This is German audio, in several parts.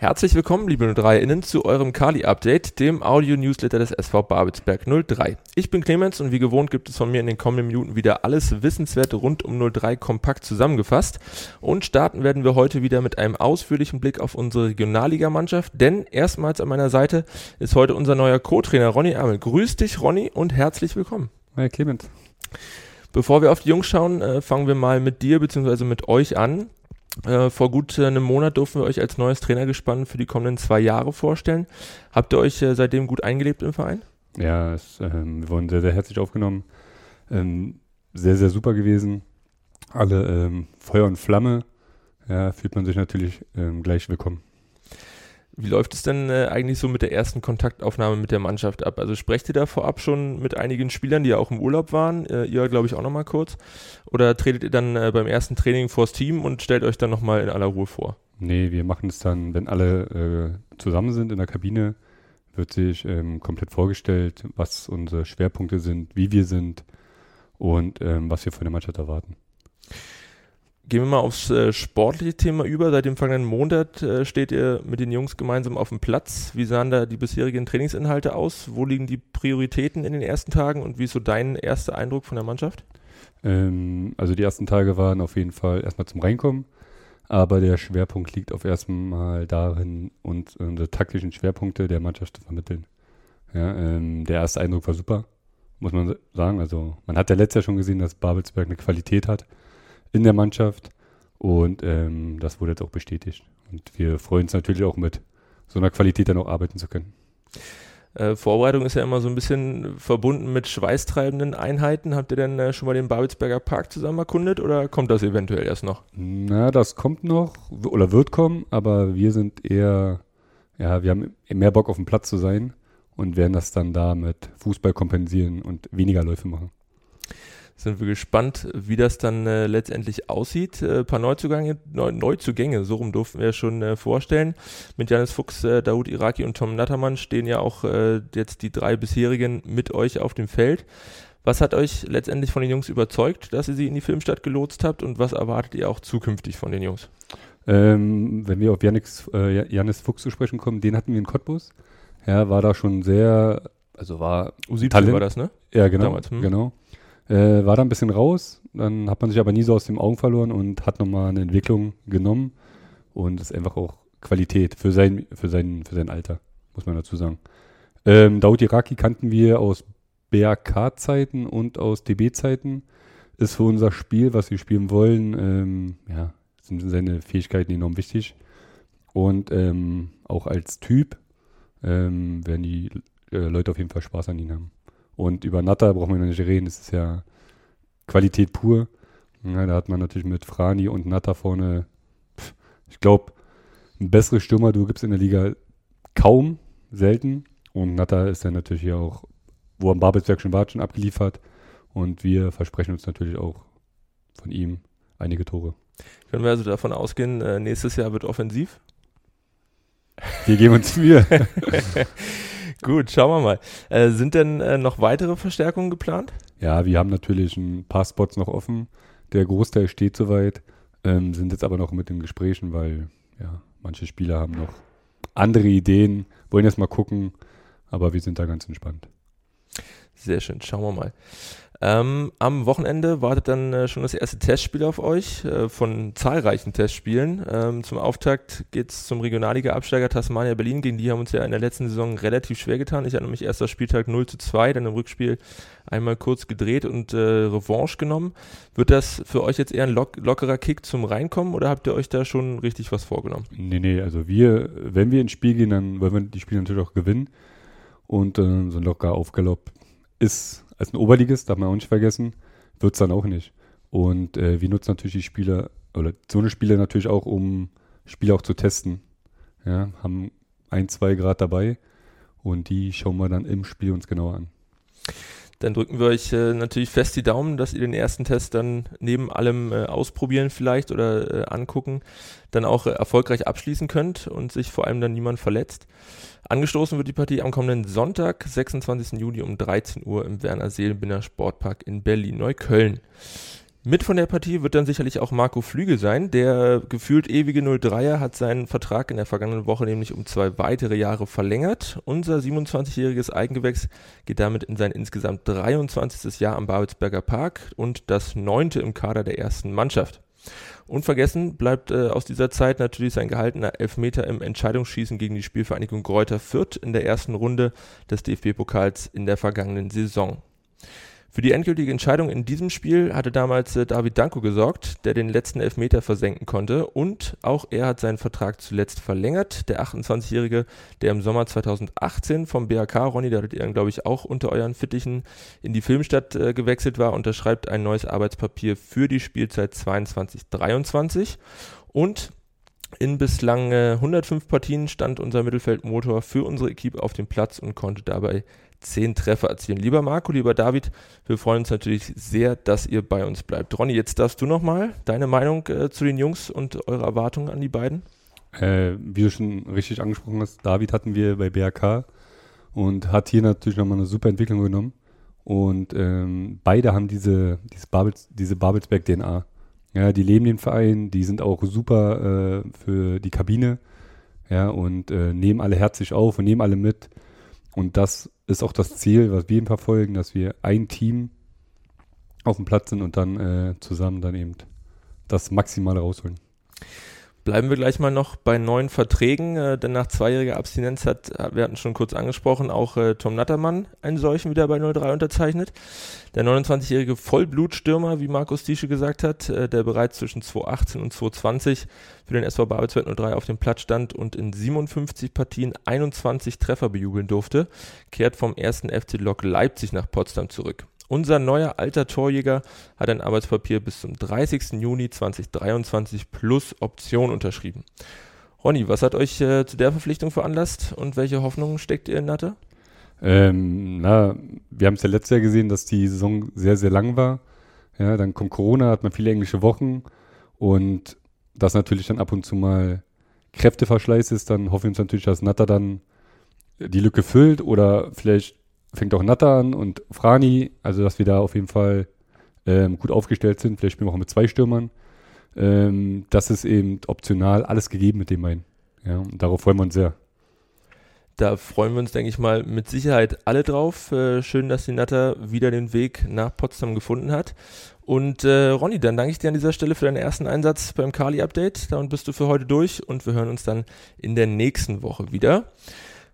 Herzlich willkommen, liebe 03-Innen, zu eurem Kali-Update, dem Audio-Newsletter des SV Babelsberg 03. Ich bin Clemens und wie gewohnt gibt es von mir in den kommenden Minuten wieder alles Wissenswerte rund um 03 kompakt zusammengefasst. Und starten werden wir heute wieder mit einem ausführlichen Blick auf unsere Regionalligamannschaft, denn erstmals an meiner Seite ist heute unser neuer Co-Trainer Ronny Amel. Grüß dich, Ronny, und herzlich willkommen. Hi, Clemens. Bevor wir auf die Jungs schauen, äh, fangen wir mal mit dir bzw. mit euch an. Äh, vor gut äh, einem Monat durften wir euch als neues Trainergespann für die kommenden zwei Jahre vorstellen. Habt ihr euch äh, seitdem gut eingelebt im Verein? Ja, es, ähm, wir wurden sehr, sehr herzlich aufgenommen. Ähm, sehr, sehr super gewesen. Alle ähm, Feuer und Flamme. Ja, fühlt man sich natürlich ähm, gleich willkommen. Wie läuft es denn äh, eigentlich so mit der ersten Kontaktaufnahme mit der Mannschaft ab? Also sprecht ihr da vorab schon mit einigen Spielern, die ja auch im Urlaub waren? Äh, ihr, glaube ich, auch nochmal kurz. Oder tretet ihr dann äh, beim ersten Training vors Team und stellt euch dann nochmal in aller Ruhe vor? Nee, wir machen es dann, wenn alle äh, zusammen sind in der Kabine, wird sich ähm, komplett vorgestellt, was unsere Schwerpunkte sind, wie wir sind und ähm, was wir von der Mannschaft erwarten. Gehen wir mal aufs äh, sportliche Thema über. Seit dem vergangenen Monat äh, steht ihr mit den Jungs gemeinsam auf dem Platz. Wie sahen da die bisherigen Trainingsinhalte aus? Wo liegen die Prioritäten in den ersten Tagen und wie ist so dein erster Eindruck von der Mannschaft? Ähm, also die ersten Tage waren auf jeden Fall erstmal zum Reinkommen, aber der Schwerpunkt liegt auf erstmal darin, uns unsere taktischen Schwerpunkte der Mannschaft zu vermitteln. Ja, ähm, der erste Eindruck war super, muss man sagen. Also man hat ja letztes Jahr schon gesehen, dass Babelsberg eine Qualität hat in der Mannschaft. Und ähm, das wurde jetzt auch bestätigt. Und wir freuen uns natürlich auch mit so einer Qualität dann auch arbeiten zu können. Äh, Vorbereitung ist ja immer so ein bisschen verbunden mit schweißtreibenden Einheiten. Habt ihr denn äh, schon mal den Babelsberger Park zusammen erkundet oder kommt das eventuell erst noch? Na, das kommt noch oder wird kommen, aber wir sind eher, ja, wir haben mehr Bock auf dem Platz zu sein und werden das dann da mit Fußball kompensieren und weniger Läufe machen sind wir gespannt, wie das dann äh, letztendlich aussieht. Ein äh, paar Neuzugänge, Neu Neuzugänge, so rum durften wir schon äh, vorstellen. Mit Janis Fuchs, äh, Daoud Iraki und Tom Nattermann stehen ja auch äh, jetzt die drei bisherigen mit euch auf dem Feld. Was hat euch letztendlich von den Jungs überzeugt, dass ihr sie in die Filmstadt gelotst habt und was erwartet ihr auch zukünftig von den Jungs? Ähm, wenn wir auf Janis, äh, Janis Fuchs zu sprechen kommen, den hatten wir in Cottbus. Ja, war da schon sehr, also war U17 Talent. war das, ne? Ja, genau. Damals, hm. genau. Äh, war da ein bisschen raus, dann hat man sich aber nie so aus den Augen verloren und hat nochmal eine Entwicklung genommen. Und das ist einfach auch Qualität für sein, für sein, für sein Alter, muss man dazu sagen. Ähm, Daud Iraki kannten wir aus BRK-Zeiten und aus DB-Zeiten. Ist für unser Spiel, was wir spielen wollen, ähm, ja, sind seine Fähigkeiten enorm wichtig. Und ähm, auch als Typ ähm, werden die äh, Leute auf jeden Fall Spaß an ihn haben. Und über Natter brauchen wir noch nicht reden, das ist ja Qualität pur. Ja, da hat man natürlich mit Frani und Natter vorne, pff, ich glaube, ein besseres Stürmer, du gibst in der Liga kaum, selten. Und Natter ist dann natürlich hier auch, wo am Babelsberg schon war, schon abgeliefert. Und wir versprechen uns natürlich auch von ihm einige Tore. Können wir also davon ausgehen, äh, nächstes Jahr wird offensiv? Wir geben uns Mühe. Gut, schauen wir mal. Äh, sind denn äh, noch weitere Verstärkungen geplant? Ja, wir haben natürlich ein paar Spots noch offen. Der Großteil steht soweit, ähm, sind jetzt aber noch mit den Gesprächen, weil ja, manche Spieler haben noch andere Ideen, wollen erst mal gucken, aber wir sind da ganz entspannt. Sehr schön, schauen wir mal. Ähm, am Wochenende wartet dann äh, schon das erste Testspiel auf euch äh, von zahlreichen Testspielen. Ähm, zum Auftakt geht es zum Regionalliga-Absteiger Tasmania Berlin. Gegen die haben uns ja in der letzten Saison relativ schwer getan. Ich hatte nämlich erster Spieltag 0 zu 2, dann im Rückspiel einmal kurz gedreht und äh, Revanche genommen. Wird das für euch jetzt eher ein lock lockerer Kick zum Reinkommen oder habt ihr euch da schon richtig was vorgenommen? Nee, nee, also wir, wenn wir ins Spiel gehen, dann wollen wir die Spiele natürlich auch gewinnen. Und äh, so ein locker Aufgalopp ist als ein Oberligist, darf man auch nicht vergessen, wird es dann auch nicht. Und äh, wir nutzen natürlich die Spieler, oder so eine Spiele natürlich auch, um Spiele auch zu testen. Ja, haben ein, zwei Grad dabei und die schauen wir dann im Spiel uns genauer an. Dann drücken wir euch äh, natürlich fest die Daumen, dass ihr den ersten Test dann neben allem äh, ausprobieren vielleicht oder äh, angucken, dann auch äh, erfolgreich abschließen könnt und sich vor allem dann niemand verletzt. Angestoßen wird die Partie am kommenden Sonntag, 26. Juli um 13 Uhr im Werner Seelenbinder Sportpark in Berlin-Neukölln. Mit von der Partie wird dann sicherlich auch Marco Flügel sein. Der gefühlt ewige 03er hat seinen Vertrag in der vergangenen Woche nämlich um zwei weitere Jahre verlängert. Unser 27-jähriges Eigengewächs geht damit in sein insgesamt 23. Jahr am Babelsberger Park und das neunte im Kader der ersten Mannschaft. Unvergessen bleibt äh, aus dieser Zeit natürlich sein gehaltener Elfmeter im Entscheidungsschießen gegen die Spielvereinigung Gräuter Fürth in der ersten Runde des DFB-Pokals in der vergangenen Saison. Für die endgültige Entscheidung in diesem Spiel hatte damals äh, David Danko gesorgt, der den letzten Elfmeter versenken konnte und auch er hat seinen Vertrag zuletzt verlängert. Der 28-Jährige, der im Sommer 2018 vom BHK, Ronny, da hattet ihr glaube ich auch unter euren Fittichen in die Filmstadt äh, gewechselt war, unterschreibt ein neues Arbeitspapier für die Spielzeit 22-23 und in bislang äh, 105 Partien stand unser Mittelfeldmotor für unsere Equipe auf dem Platz und konnte dabei zehn Treffer erzielen. Lieber Marco, lieber David, wir freuen uns natürlich sehr, dass ihr bei uns bleibt. Ronny, jetzt darfst du nochmal deine Meinung äh, zu den Jungs und eure Erwartungen an die beiden. Äh, wie du schon richtig angesprochen hast, David hatten wir bei BRK und hat hier natürlich nochmal eine super Entwicklung genommen. Und ähm, beide haben diese, diese, Babels, diese Babelsberg-DNA. Ja, die leben den Verein, die sind auch super äh, für die Kabine. Ja, und äh, nehmen alle herzlich auf und nehmen alle mit. Und das ist auch das Ziel, was wir eben verfolgen, dass wir ein Team auf dem Platz sind und dann äh, zusammen dann eben das Maximale rausholen. Bleiben wir gleich mal noch bei neuen Verträgen, äh, denn nach zweijähriger Abstinenz hat, wir hatten schon kurz angesprochen, auch äh, Tom Nattermann einen solchen wieder bei 03 unterzeichnet. Der 29-jährige Vollblutstürmer, wie Markus Diesche gesagt hat, äh, der bereits zwischen 2018 und 2020 für den SV Babelsberg 03 auf dem Platz stand und in 57 Partien 21 Treffer bejubeln durfte, kehrt vom ersten FC Lok Leipzig nach Potsdam zurück. Unser neuer alter Torjäger hat ein Arbeitspapier bis zum 30. Juni 2023 plus Option unterschrieben. Ronny, was hat euch äh, zu der Verpflichtung veranlasst und welche Hoffnungen steckt ihr in Natte? Ähm, na, wir haben es ja letztes Jahr gesehen, dass die Saison sehr, sehr lang war. Ja, dann kommt Corona, hat man viele englische Wochen und das natürlich dann ab und zu mal Kräfteverschleiß ist, dann hoffen wir uns natürlich, dass Natter dann die Lücke füllt oder vielleicht fängt auch Natter an und Frani, also dass wir da auf jeden Fall ähm, gut aufgestellt sind. Vielleicht spielen wir auch mit zwei Stürmern. Ähm, das ist eben optional alles gegeben mit dem einen. Ja, und darauf freuen wir uns sehr. Da freuen wir uns, denke ich mal, mit Sicherheit alle drauf. Äh, schön, dass die Natter wieder den Weg nach Potsdam gefunden hat. Und äh, Ronny, dann danke ich dir an dieser Stelle für deinen ersten Einsatz beim Kali-Update. Damit bist du für heute durch und wir hören uns dann in der nächsten Woche wieder.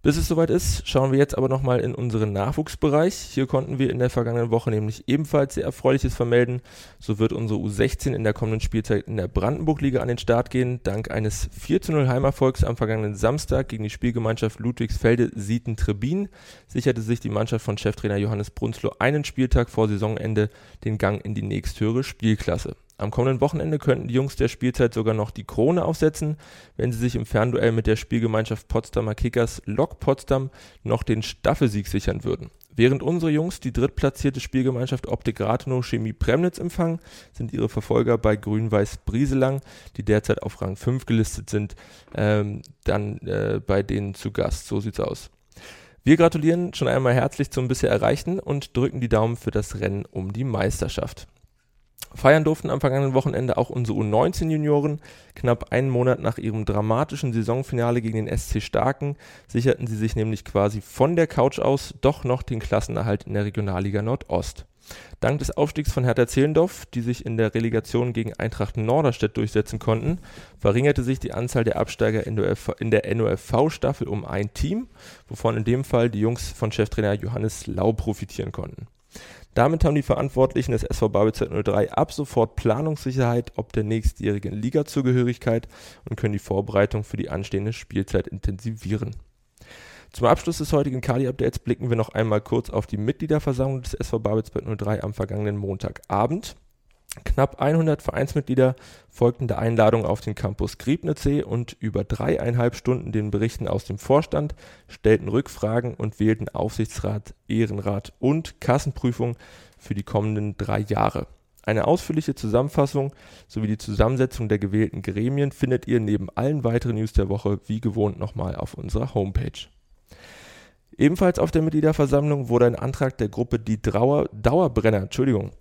Bis es soweit ist, schauen wir jetzt aber nochmal in unseren Nachwuchsbereich. Hier konnten wir in der vergangenen Woche nämlich ebenfalls sehr Erfreuliches vermelden. So wird unsere U16 in der kommenden Spielzeit in der Brandenburg-Liga an den Start gehen. Dank eines 4 0 Heimerfolgs am vergangenen Samstag gegen die Spielgemeinschaft Ludwigsfelde-Sieten-Trebin sicherte sich die Mannschaft von Cheftrainer Johannes Brunzlo einen Spieltag vor Saisonende den Gang in die nächsthöhere Spielklasse. Am kommenden Wochenende könnten die Jungs der Spielzeit sogar noch die Krone aufsetzen, wenn sie sich im Fernduell mit der Spielgemeinschaft Potsdamer Kickers Lok Potsdam noch den Staffelsieg sichern würden. Während unsere Jungs die drittplatzierte Spielgemeinschaft Optik Rathenow Chemie Premnitz empfangen, sind ihre Verfolger bei Grün-Weiß Brieselang, die derzeit auf Rang 5 gelistet sind, ähm, dann äh, bei denen zu Gast. So sieht's aus. Wir gratulieren schon einmal herzlich zum bisher Erreichten und drücken die Daumen für das Rennen um die Meisterschaft. Feiern durften am vergangenen Wochenende auch unsere U19-Junioren. Knapp einen Monat nach ihrem dramatischen Saisonfinale gegen den SC Starken sicherten sie sich nämlich quasi von der Couch aus doch noch den Klassenerhalt in der Regionalliga Nordost. Dank des Aufstiegs von Hertha Zehlendorf, die sich in der Relegation gegen Eintracht Norderstedt durchsetzen konnten, verringerte sich die Anzahl der Absteiger in der NOFV-Staffel um ein Team, wovon in dem Fall die Jungs von Cheftrainer Johannes Lau profitieren konnten. Damit haben die Verantwortlichen des SV Babelzeit 03 ab sofort Planungssicherheit ob der nächstjährigen Ligazugehörigkeit und können die Vorbereitung für die anstehende Spielzeit intensivieren. Zum Abschluss des heutigen Kali-Updates blicken wir noch einmal kurz auf die Mitgliederversammlung des SV Babelsberg 03 am vergangenen Montagabend. Knapp 100 Vereinsmitglieder folgten der Einladung auf den Campus Griebnitzsee und über dreieinhalb Stunden den Berichten aus dem Vorstand, stellten Rückfragen und wählten Aufsichtsrat, Ehrenrat und Kassenprüfung für die kommenden drei Jahre. Eine ausführliche Zusammenfassung sowie die Zusammensetzung der gewählten Gremien findet ihr neben allen weiteren News der Woche wie gewohnt nochmal auf unserer Homepage. Ebenfalls auf der Mitgliederversammlung wurde ein Antrag der Gruppe Die Dauer, Dauerbrenner Entschuldigung,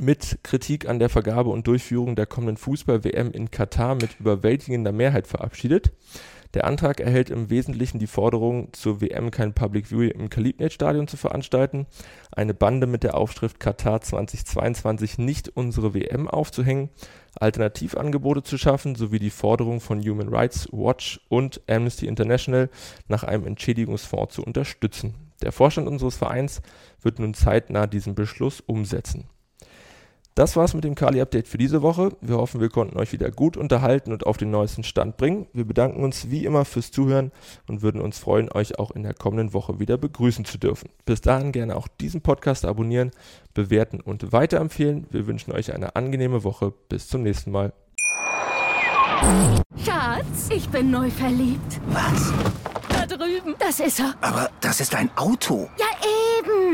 mit Kritik an der Vergabe und Durchführung der kommenden Fußball-WM in Katar mit überwältigender Mehrheit verabschiedet. Der Antrag erhält im Wesentlichen die Forderung, zur WM kein Public View im Kalibnet-Stadion zu veranstalten, eine Bande mit der Aufschrift Katar 2022 nicht unsere WM aufzuhängen, Alternativangebote zu schaffen sowie die Forderung von Human Rights Watch und Amnesty International nach einem Entschädigungsfonds zu unterstützen. Der Vorstand unseres Vereins wird nun zeitnah diesen Beschluss umsetzen. Das war's mit dem Kali-Update für diese Woche. Wir hoffen, wir konnten euch wieder gut unterhalten und auf den neuesten Stand bringen. Wir bedanken uns wie immer fürs Zuhören und würden uns freuen, euch auch in der kommenden Woche wieder begrüßen zu dürfen. Bis dahin gerne auch diesen Podcast abonnieren, bewerten und weiterempfehlen. Wir wünschen euch eine angenehme Woche. Bis zum nächsten Mal. Schatz, ich bin neu verliebt. Was? Da drüben. Das ist er. Aber das ist ein Auto. Ja,